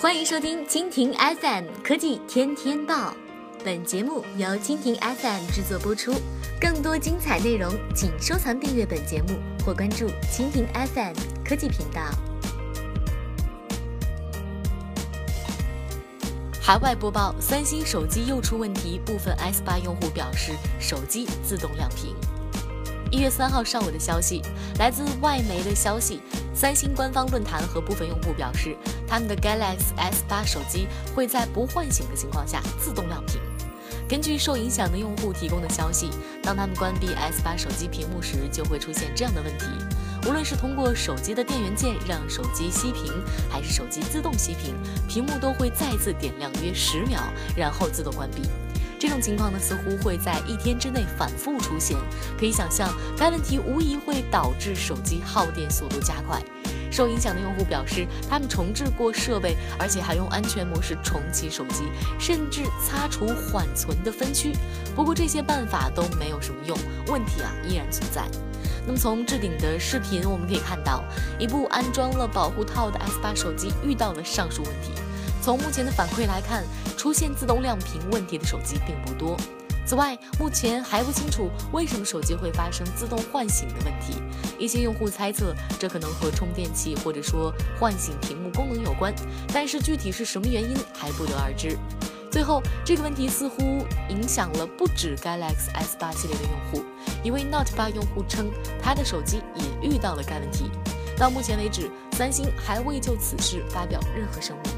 欢迎收听蜻蜓 FM 科技天天报，本节目由蜻蜓 FM 制作播出。更多精彩内容，请收藏订阅本节目或关注蜻蜓 FM 科技频道。海外播报：三星手机又出问题，部分 S 八用户表示手机自动亮屏。一月三号上午的消息，来自外媒的消息。三星官方论坛和部分用户表示，他们的 Galaxy S8 手机会在不唤醒的情况下自动亮屏。根据受影响的用户提供的消息，当他们关闭 S8 手机屏幕时，就会出现这样的问题：无论是通过手机的电源键让手机熄屏，还是手机自动熄屏，屏幕都会再次点亮约十秒，然后自动关闭。这种情况呢，似乎会在一天之内反复出现。可以想象，该问题无疑会导致手机耗电速度加快。受影响的用户表示，他们重置过设备，而且还用安全模式重启手机，甚至擦除缓存的分区。不过这些办法都没有什么用，问题啊依然存在。那么从置顶的视频我们可以看到，一部安装了保护套的 S8 手机遇到了上述问题。从目前的反馈来看，出现自动亮屏问题的手机并不多。此外，目前还不清楚为什么手机会发生自动唤醒的问题。一些用户猜测，这可能和充电器或者说唤醒屏幕功能有关，但是具体是什么原因还不得而知。最后，这个问题似乎影响了不止 Galaxy S8 系列的用户。一位 Note 8用户称，他的手机也遇到了该问题。到目前为止，三星还未就此事发表任何声明。